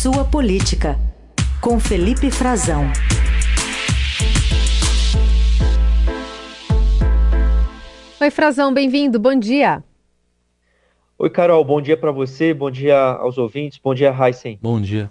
Sua Política, com Felipe Frazão. Oi, Frazão, bem-vindo, bom dia. Oi, Carol, bom dia para você, bom dia aos ouvintes, bom dia, Heisen. Bom dia.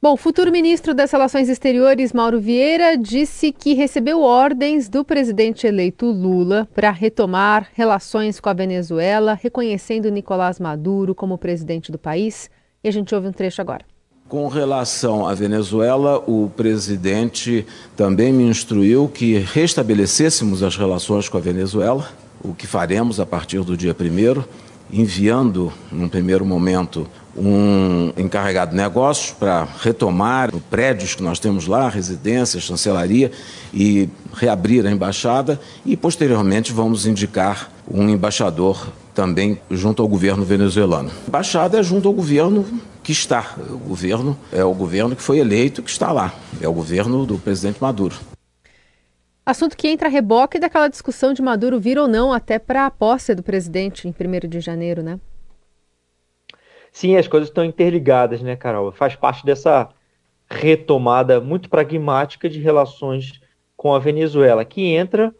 Bom, o futuro ministro das Relações Exteriores, Mauro Vieira, disse que recebeu ordens do presidente eleito Lula para retomar relações com a Venezuela, reconhecendo Nicolás Maduro como presidente do país. E a gente ouve um trecho agora. Com relação à Venezuela, o presidente também me instruiu que restabelecêssemos as relações com a Venezuela, o que faremos a partir do dia 1 enviando, num primeiro momento, um encarregado de negócios para retomar prédios que nós temos lá, residências, chancelaria, e reabrir a embaixada. E, posteriormente, vamos indicar um embaixador também junto ao governo venezuelano. Embaixada é junto ao governo que está. O governo é o governo que foi eleito, que está lá. É o governo do presidente Maduro. Assunto que entra a reboque daquela discussão de Maduro vir ou não até para a posse do presidente em 1 de janeiro, né? Sim, as coisas estão interligadas, né, Carol? Faz parte dessa retomada muito pragmática de relações com a Venezuela, que entra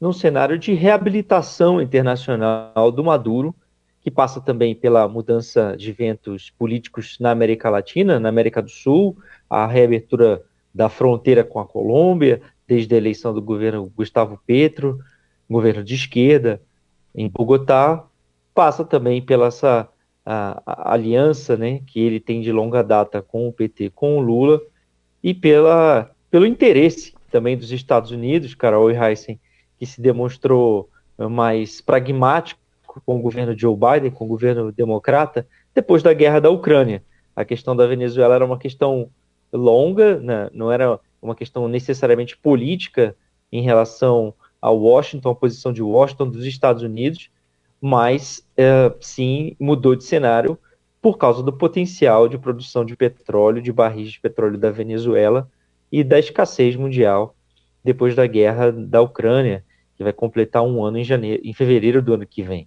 num cenário de reabilitação internacional do Maduro, que passa também pela mudança de ventos políticos na América Latina, na América do Sul, a reabertura da fronteira com a Colômbia, desde a eleição do governo Gustavo Petro, governo de esquerda em Bogotá, passa também pela essa a, a, aliança né, que ele tem de longa data com o PT, com o Lula, e pela, pelo interesse também dos Estados Unidos, Carol e Heissen, que se demonstrou mais pragmático com o governo Joe Biden, com o governo democrata, depois da guerra da Ucrânia. A questão da Venezuela era uma questão longa, né, não era uma questão necessariamente política em relação a Washington, a posição de Washington, dos Estados Unidos, mas é, sim mudou de cenário por causa do potencial de produção de petróleo, de barris de petróleo da Venezuela e da escassez mundial depois da guerra da Ucrânia, que vai completar um ano em, janeiro, em fevereiro do ano que vem.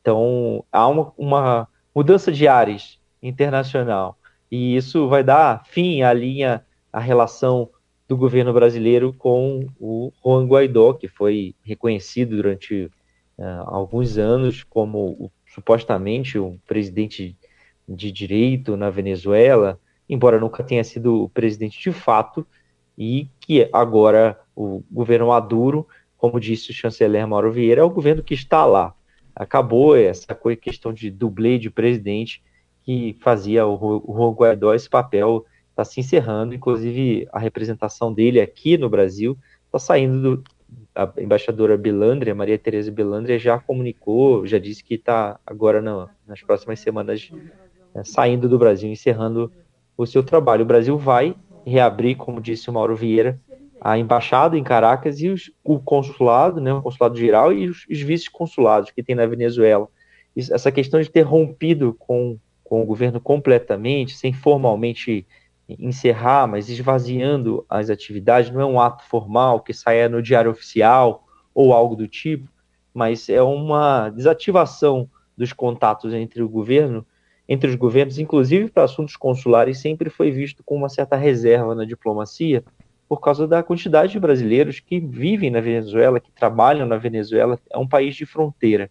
Então, há uma, uma mudança de ares internacional e isso vai dar fim à linha, à relação do governo brasileiro com o Juan Guaidó, que foi reconhecido durante uh, alguns anos como o, supostamente um presidente de direito na Venezuela, embora nunca tenha sido presidente de fato, e que agora o governo Maduro, como disse o chanceler Mauro Vieira, é o governo que está lá. Acabou essa questão de dublê de presidente que fazia o Juan Guaidó esse papel está se encerrando, inclusive a representação dele aqui no Brasil está saindo do, a embaixadora Belandria, Maria Tereza Belandria, já comunicou, já disse que está agora no, nas próximas semanas né, saindo do Brasil, encerrando o seu trabalho. O Brasil vai reabrir, como disse o Mauro Vieira, a embaixada em Caracas e os, o consulado, né, o consulado geral e os, os vice-consulados que tem na Venezuela. Isso, essa questão de ter rompido com, com o governo completamente, sem formalmente encerrar, mas esvaziando as atividades, não é um ato formal que saia no diário oficial ou algo do tipo, mas é uma desativação dos contatos entre o governo, entre os governos, inclusive para assuntos consulares, sempre foi visto com uma certa reserva na diplomacia, por causa da quantidade de brasileiros que vivem na Venezuela, que trabalham na Venezuela, é um país de fronteira.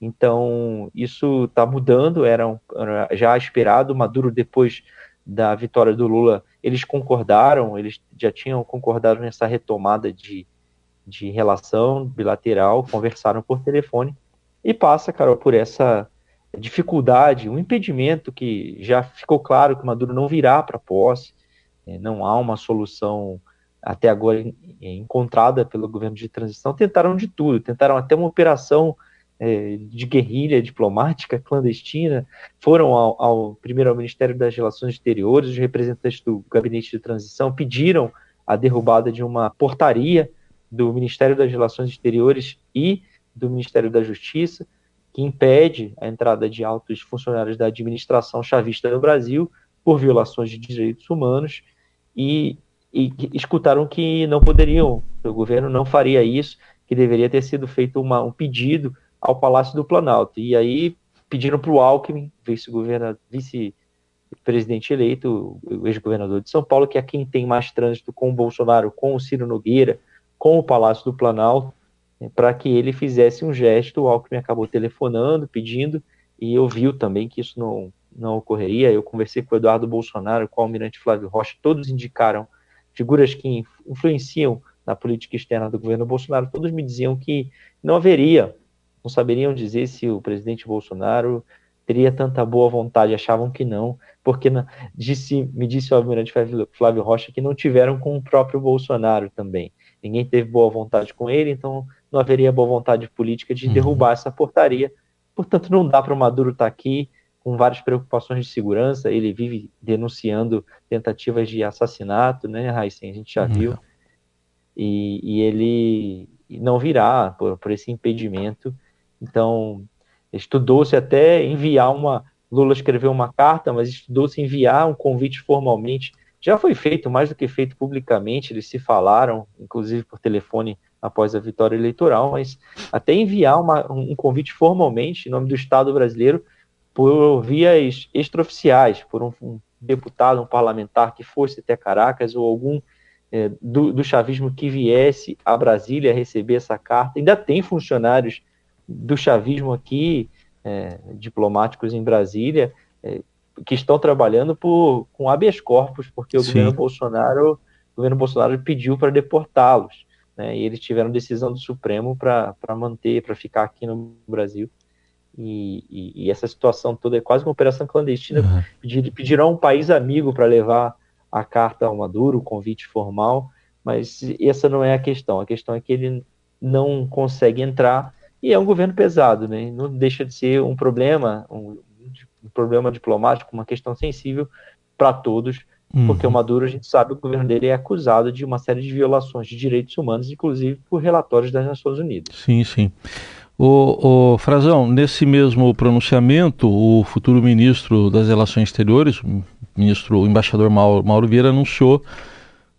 Então, isso está mudando, era, um, era já esperado. Maduro, depois da vitória do Lula, eles concordaram, eles já tinham concordado nessa retomada de, de relação bilateral, conversaram por telefone, e passa, Carol, por essa dificuldade, um impedimento que já ficou claro que Maduro não virá para posse, né, não há uma solução até agora encontrada pelo governo de transição, tentaram de tudo, tentaram até uma operação é, de guerrilha diplomática clandestina, foram ao, ao, primeiro ao Ministério das Relações Exteriores, os representantes do gabinete de transição pediram a derrubada de uma portaria do Ministério das Relações Exteriores e do Ministério da Justiça, que impede a entrada de altos funcionários da administração chavista no Brasil por violações de direitos humanos e, e escutaram que não poderiam, o governo não faria isso, que deveria ter sido feito uma, um pedido ao Palácio do Planalto. E aí pediram para o Alckmin, vice-presidente presidente eleito, o ex-governador de São Paulo, que é quem tem mais trânsito com o Bolsonaro, com o Ciro Nogueira, com o Palácio do Planalto, né, para que ele fizesse um gesto. O Alckmin acabou telefonando, pedindo, e eu vi também que isso não, não ocorreria. Eu conversei com o Eduardo Bolsonaro, com o almirante Flávio Rocha, todos indicaram figuras que influenciam na política externa do governo Bolsonaro, todos me diziam que não haveria, não saberiam dizer se o presidente Bolsonaro teria tanta boa vontade, achavam que não, porque disse, me disse o almirante Flávio Rocha que não tiveram com o próprio Bolsonaro também. Ninguém teve boa vontade com ele, então não haveria boa vontade política de uhum. derrubar essa portaria. Portanto, não dá para o Maduro estar tá aqui com várias preocupações de segurança. Ele vive denunciando tentativas de assassinato, né, Raíssen? A gente já uhum. viu. E, e, ele não virá por, por esse impedimento. Então, estudou-se até enviar uma. Lula escreveu uma carta, mas estudou-se enviar um convite formalmente. Já foi feito, mais do que feito publicamente, eles se falaram, inclusive por telefone após a vitória eleitoral, mas até enviar uma, um convite formalmente em nome do Estado brasileiro por vias extraoficiais, por um, um deputado, um parlamentar que fosse até Caracas ou algum é, do, do chavismo que viesse a Brasília receber essa carta. Ainda tem funcionários do chavismo aqui, é, diplomáticos em Brasília, é, que estão trabalhando por, com habeas corpus, porque o governo Bolsonaro, o governo Bolsonaro pediu para deportá-los. Né, e eles tiveram decisão do Supremo para manter, para ficar aqui no Brasil. E, e, e, essa situação toda é quase uma operação clandestina. Uhum. Pedir, pedirão um país amigo para levar a carta ao Maduro, o convite formal, mas essa não é a questão. A questão é que ele não consegue entrar e é um governo pesado, né? Não deixa de ser um problema, um, um problema diplomático, uma questão sensível para todos, uhum. porque o Maduro, a gente sabe, o governo dele é acusado de uma série de violações de direitos humanos, inclusive por relatórios das Nações Unidas. Sim, sim. O, o Frazão, nesse mesmo pronunciamento, o futuro ministro das Relações Exteriores, o ministro, o embaixador Mauro, Mauro Vieira, anunciou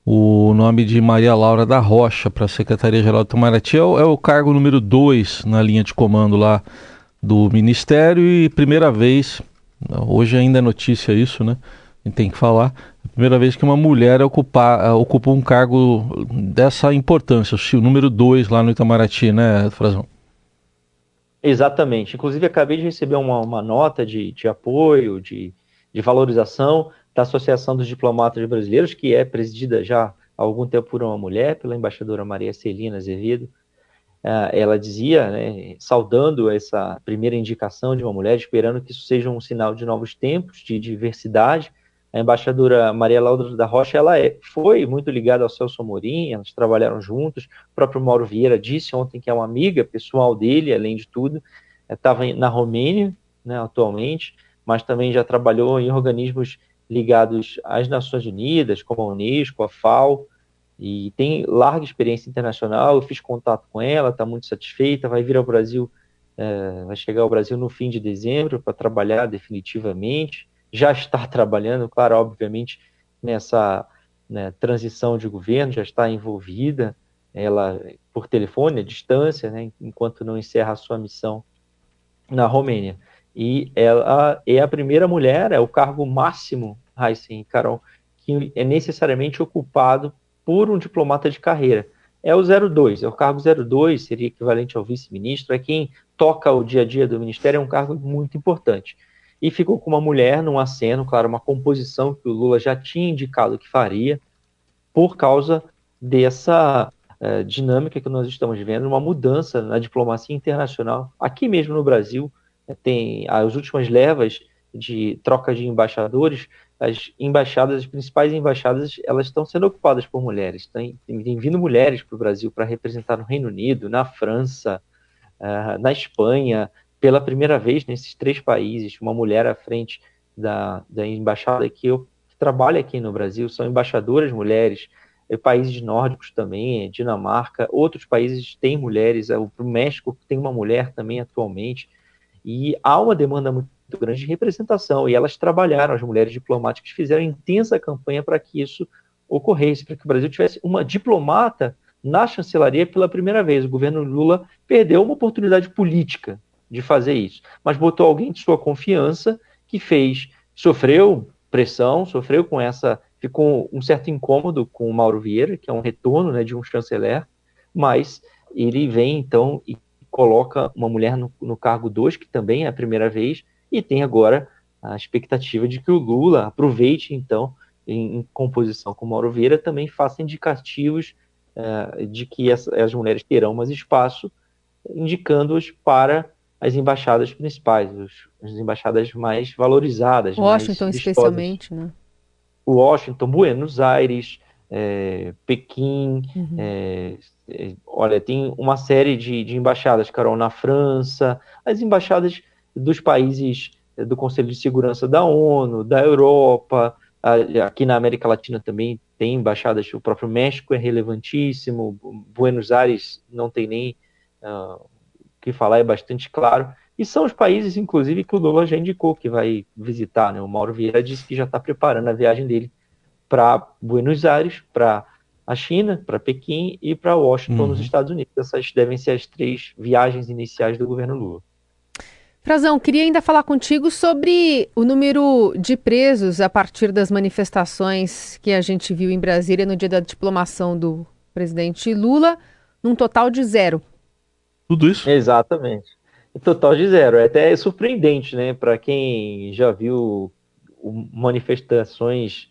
o nome de Maria Laura da Rocha para a Secretaria-Geral do Itamaraty. É o, é o cargo número dois na linha de comando lá do Ministério e primeira vez, hoje ainda é notícia isso, né? Gente tem que falar, primeira vez que uma mulher ocupa, ocupa um cargo dessa importância, o número dois lá no Itamaraty, né, Frazão? Exatamente. Inclusive, acabei de receber uma, uma nota de, de apoio, de, de valorização da Associação dos Diplomatas Brasileiros, que é presidida já há algum tempo por uma mulher, pela embaixadora Maria Celina Azevedo. Uh, ela dizia, né, saudando essa primeira indicação de uma mulher, esperando que isso seja um sinal de novos tempos, de diversidade. A embaixadora Maria Laura da Rocha, ela é, foi muito ligada ao Celso Amorim, elas trabalharam juntos. O próprio Mauro Vieira disse ontem que é uma amiga pessoal dele, além de tudo. Estava na Romênia, né, atualmente, mas também já trabalhou em organismos ligados às Nações Unidas, como a Unesco, a FAO, e tem larga experiência internacional. Eu fiz contato com ela, está muito satisfeita, vai vir ao Brasil, é, vai chegar ao Brasil no fim de dezembro para trabalhar definitivamente. Já está trabalhando, claro, obviamente, nessa né, transição de governo, já está envolvida, ela por telefone, à distância, né, enquanto não encerra a sua missão na Romênia. E ela é a primeira mulher, é o cargo máximo, Heisen e Carol, que é necessariamente ocupado por um diplomata de carreira. É o 02, é o cargo 02, seria equivalente ao vice-ministro, é quem toca o dia a dia do ministério, é um cargo muito importante. E ficou com uma mulher num aceno, claro, uma composição que o Lula já tinha indicado que faria, por causa dessa uh, dinâmica que nós estamos vendo, uma mudança na diplomacia internacional, aqui mesmo no Brasil, tem as últimas levas de troca de embaixadores, as embaixadas, as principais embaixadas, elas estão sendo ocupadas por mulheres. Tem, tem vindo mulheres para o Brasil para representar no Reino Unido, na França, uh, na Espanha, pela primeira vez nesses três países, uma mulher à frente da, da embaixada que, eu, que trabalha aqui no Brasil, são embaixadoras mulheres, é, países nórdicos também, Dinamarca, outros países têm mulheres, o México tem uma mulher também atualmente, e há uma demanda muito grande de representação, e elas trabalharam, as mulheres diplomáticas fizeram intensa campanha para que isso ocorresse, para que o Brasil tivesse uma diplomata na chancelaria pela primeira vez. O governo Lula perdeu uma oportunidade política de fazer isso, mas botou alguém de sua confiança que fez, sofreu pressão, sofreu com essa, ficou um certo incômodo com o Mauro Vieira, que é um retorno né, de um chanceler, mas ele vem então e coloca uma mulher no, no cargo 2, que também é a primeira vez, e tem agora a expectativa de que o Lula aproveite então em, em composição com o Mauro Vieira também faça indicativos uh, de que as, mulheres terão mais espaço, indicando-os para as embaixadas principais, os, as embaixadas mais valorizadas. Washington, mais especialmente, né? Washington, Buenos Aires, é, Pequim, uhum. é, é, olha, tem uma série de, de, embaixadas, Carol, na França, as embaixadas dos países do Conselho de Segurança da ONU, da Europa, aqui na América Latina também tem embaixadas, o próprio México é relevantíssimo, Buenos Aires não tem nem uh, que falar é bastante claro. E são os países, inclusive, que o Lula já indicou que vai visitar. Né? O Mauro Vieira disse que já está preparando a viagem dele para Buenos Aires, para a China, para Pequim e para Washington, uhum. nos Estados Unidos. Essas devem ser as três viagens iniciais do governo Lula. Frazão, queria ainda falar contigo sobre o número de presos a partir das manifestações que a gente viu em Brasília no dia da diplomação do presidente Lula, num total de zero. Tudo isso? Exatamente. Total de zero. É até surpreendente, né? Para quem já viu manifestações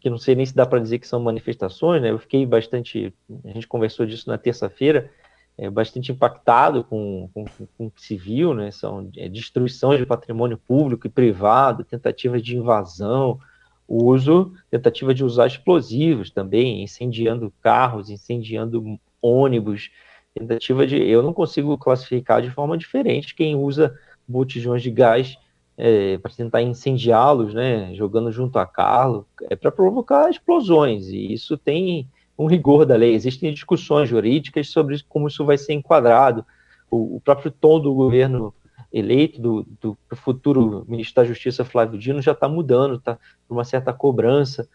que não sei nem se dá para dizer que são manifestações, né? Eu fiquei bastante, a gente conversou disso na terça-feira, é, bastante impactado com, com, com o que se viu, né? São é, destruições de patrimônio público e privado, tentativas de invasão, uso, tentativa de usar explosivos também, incendiando carros, incendiando ônibus, tentativa de. Eu não consigo classificar de forma diferente quem usa botijões de gás é, para tentar incendiá-los, né, jogando junto a carro, é para provocar explosões, e isso tem um rigor da lei. Existem discussões jurídicas sobre como isso vai ser enquadrado. O, o próprio tom do governo eleito, do, do, futuro ministro da Justiça, Flávio Dino, já está mudando, está uma certa cobrança,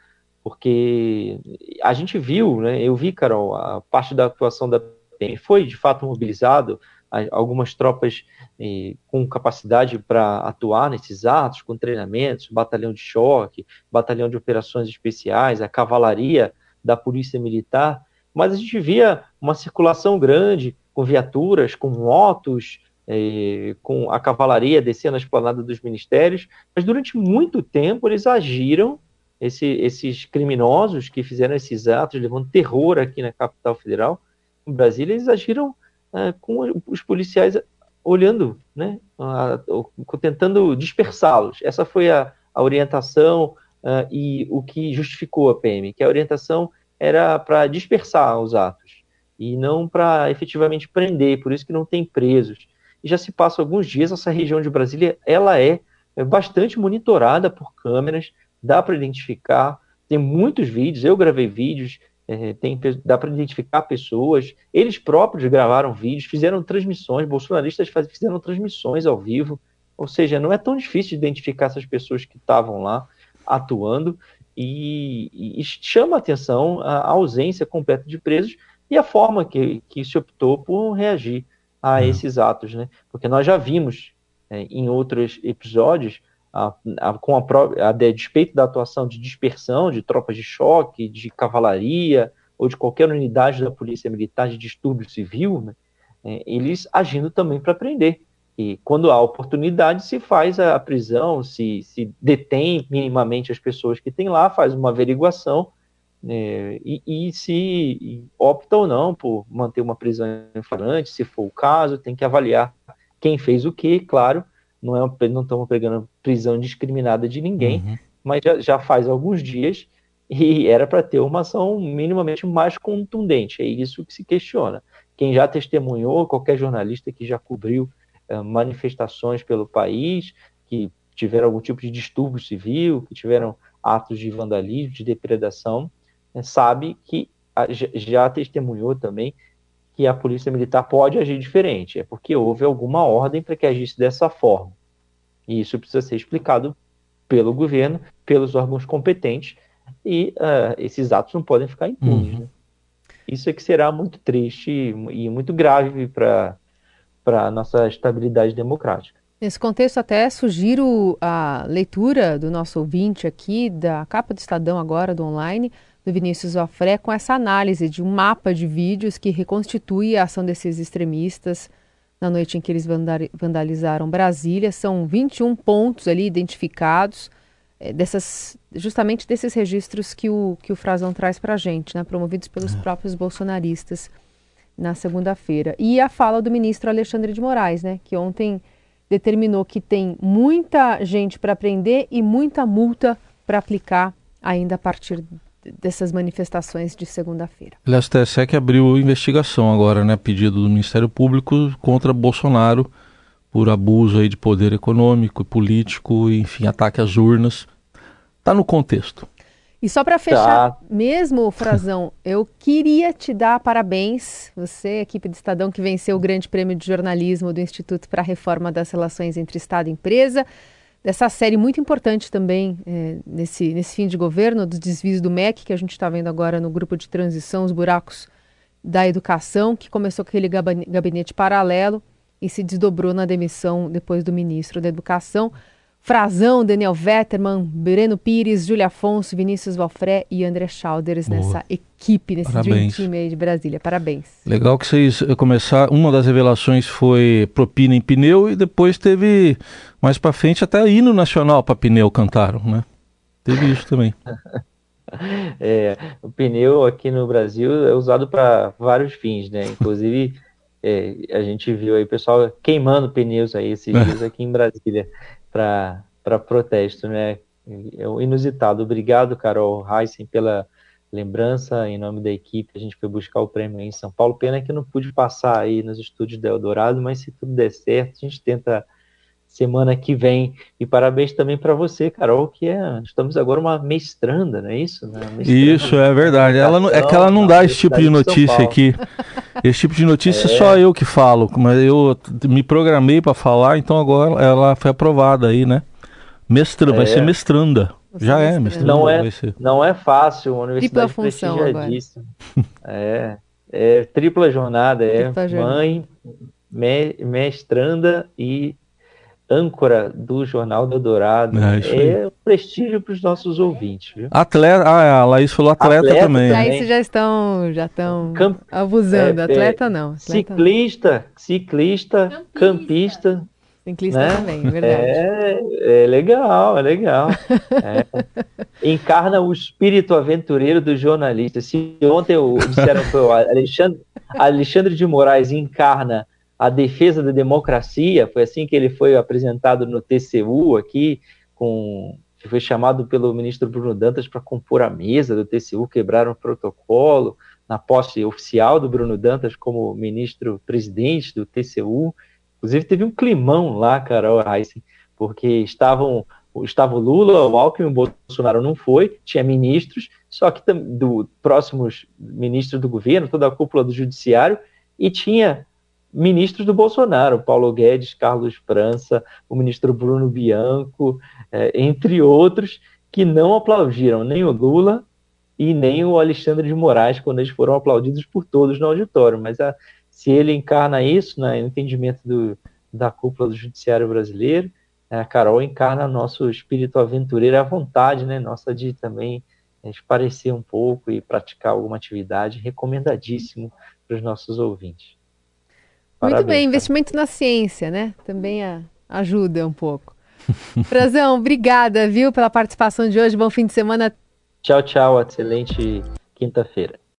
porque a gente viu, né, eu vi, Carol, a parte da atuação da foi de fato mobilizado algumas tropas eh, com capacidade para atuar nesses atos, com treinamentos, batalhão de choque, batalhão de operações especiais, a cavalaria da polícia militar, mas a gente via uma circulação grande com viaturas, com motos, eh, com a cavalaria descendo a esplanada dos ministérios, mas durante muito tempo eles agiram, esse, esses criminosos que fizeram esses atos, levando terror aqui na capital federal, em Brasília, eles agiram é, com os policiais olhando, né, a, a, tentando dispersá-los. Essa foi a, a orientação uh, e o que justificou a PM, que a orientação era para dispersar os atos e não para efetivamente prender, por isso que não tem presos. E já se passa alguns dias, essa região de Brasília, ela é, é bastante monitorada por câmeras, dá para identificar, tem muitos vídeos, eu gravei vídeos é, tem, dá para identificar pessoas. Eles próprios gravaram vídeos, fizeram transmissões, bolsonaristas faz, fizeram transmissões ao vivo. Ou seja, não é tão difícil de identificar essas pessoas que estavam lá atuando. E, e, chama a atenção a ausência completa de presos e a forma que, que se optou por reagir a uhum. esses atos, né? Porque nós já vimos é, em outros episódios a, a, com a, a, despeito da atuação de dispersão de tropas de choque, de cavalaria ou de qualquer unidade da polícia militar de distúrbio civil, né, é, eles agindo também para prender. E quando há oportunidade, se faz a, prisão, se, se detém minimamente as pessoas que tem lá, faz uma averiguação é, e, e, se opta ou não por manter uma prisão em flagrante, se for o caso, tem que avaliar quem fez o que, claro, não é não estamos pegando prisão indiscriminada de ninguém, uhum. mas já, já, faz alguns dias e era para ter uma ação minimamente mais contundente. É isso que se questiona. Quem já testemunhou, qualquer jornalista que já cobriu uh, manifestações pelo país, que tiveram algum tipo de distúrbio civil, que tiveram atos de vandalismo, de depredação, né, sabe que a, já testemunhou também que a polícia militar pode agir diferente, é porque houve alguma ordem para que agisse dessa forma. E isso precisa ser explicado pelo governo, pelos órgãos competentes, e uh, esses atos não podem ficar impunes. Uhum. Né? Isso é que será muito triste e muito grave para a nossa estabilidade democrática. Nesse contexto, até sugiro a leitura do nosso ouvinte aqui, da capa do Estadão agora, do online, do Vinícius Ofré, com essa análise de um mapa de vídeos que reconstitui a ação desses extremistas na noite em que eles vandalizaram Brasília. São 21 pontos ali identificados, é, dessas, justamente desses registros que o, que o Frazão traz para a gente, né, promovidos pelos é. próprios bolsonaristas na segunda-feira. E a fala do ministro Alexandre de Moraes, né, que ontem determinou que tem muita gente para prender e muita multa para aplicar ainda a partir dessas manifestações de segunda-feira. Aliás, o TSE que abriu investigação agora, né, pedido do Ministério Público contra Bolsonaro por abuso aí de poder econômico e político, enfim, ataque às urnas. Está no contexto. E só para fechar tá. mesmo, Frazão, eu queria te dar parabéns, você, equipe do Estadão que venceu o Grande Prêmio de Jornalismo do Instituto para a Reforma das Relações entre Estado e Empresa, dessa série muito importante também é, nesse, nesse fim de governo, dos desvios do MEC, que a gente está vendo agora no grupo de transição, os buracos da educação, que começou com aquele gabinete paralelo e se desdobrou na demissão depois do ministro da Educação. Frazão, Daniel Vetterman, Breno Pires, Júlia Afonso, Vinícius Valfré e André Schalders Boa. nessa equipe, nesse Parabéns. Dream Team aí de Brasília. Parabéns. Legal que vocês eh, começaram. Uma das revelações foi propina em pneu e depois teve mais para frente até hino nacional para pneu cantaram, né? Teve isso também. é, o pneu aqui no Brasil é usado para vários fins, né? Inclusive é, a gente viu aí o pessoal queimando pneus aí esses dias aqui em Brasília para protesto, né? É um inusitado. Obrigado, Carol Heisen, pela lembrança. Em nome da equipe, a gente foi buscar o prêmio em São Paulo. Pena que não pude passar aí nos estúdios da Eldorado, mas se tudo der certo, a gente tenta semana que vem. E parabéns também para você, Carol, que é, estamos agora uma mestranda, não é isso? Né? Isso, é verdade. Ela não, é que ela não dá esse tipo de notícia aqui. Esse tipo de notícia é. só eu que falo, mas eu me programei para falar, então agora ela foi aprovada aí, né? Mestra, é. vai ser mestranda. Você Já é, mestranda. Não é, não é fácil, uma universidade prestigiadíssima. é, é tripla jornada, é tripla mãe, me, mestranda e âncora do Jornal do Dourado. É, é um prestígio para os nossos ouvintes. Viu? Atleta, ah, a Laís falou atleta, atleta também. Aí vocês já estão, já estão Camp... abusando. É, atleta não. Atleta ciclista, não. ciclista, campista. campista Ciclista né? também, verdade. É, é legal, é legal. É. Encarna o espírito aventureiro do jornalista. Se ontem eu, disseram que o Alexandre, Alexandre de Moraes encarna a defesa da democracia, foi assim que ele foi apresentado no TCU aqui, com que foi chamado pelo ministro Bruno Dantas para compor a mesa do TCU, quebraram o protocolo na posse oficial do Bruno Dantas como ministro-presidente do TCU. Inclusive teve um climão lá, Carol Heissen, porque estavam estava o Lula, o Alckmin, o Bolsonaro não foi, tinha ministros, só que do próximos ministros do governo, toda a cúpula do judiciário, e tinha ministros do Bolsonaro, Paulo Guedes, Carlos França, o ministro Bruno Bianco, é, entre outros, que não aplaudiram nem o Lula e nem o Alexandre de Moraes quando eles foram aplaudidos por todos no auditório. Mas a, se ele encarna isso, né, no entendimento do, da cúpula do judiciário brasileiro, a Carol encarna nosso espírito aventureiro à vontade, né, nossa de também é, esparecer um pouco e praticar alguma atividade, recomendadíssimo para os nossos ouvintes. Parabéns, Muito bem, investimento na ciência, né? Também a, ajuda um pouco. Frazão, obrigada, viu, pela participação de hoje. Bom fim de semana. Tchau, tchau. Excelente quinta-feira.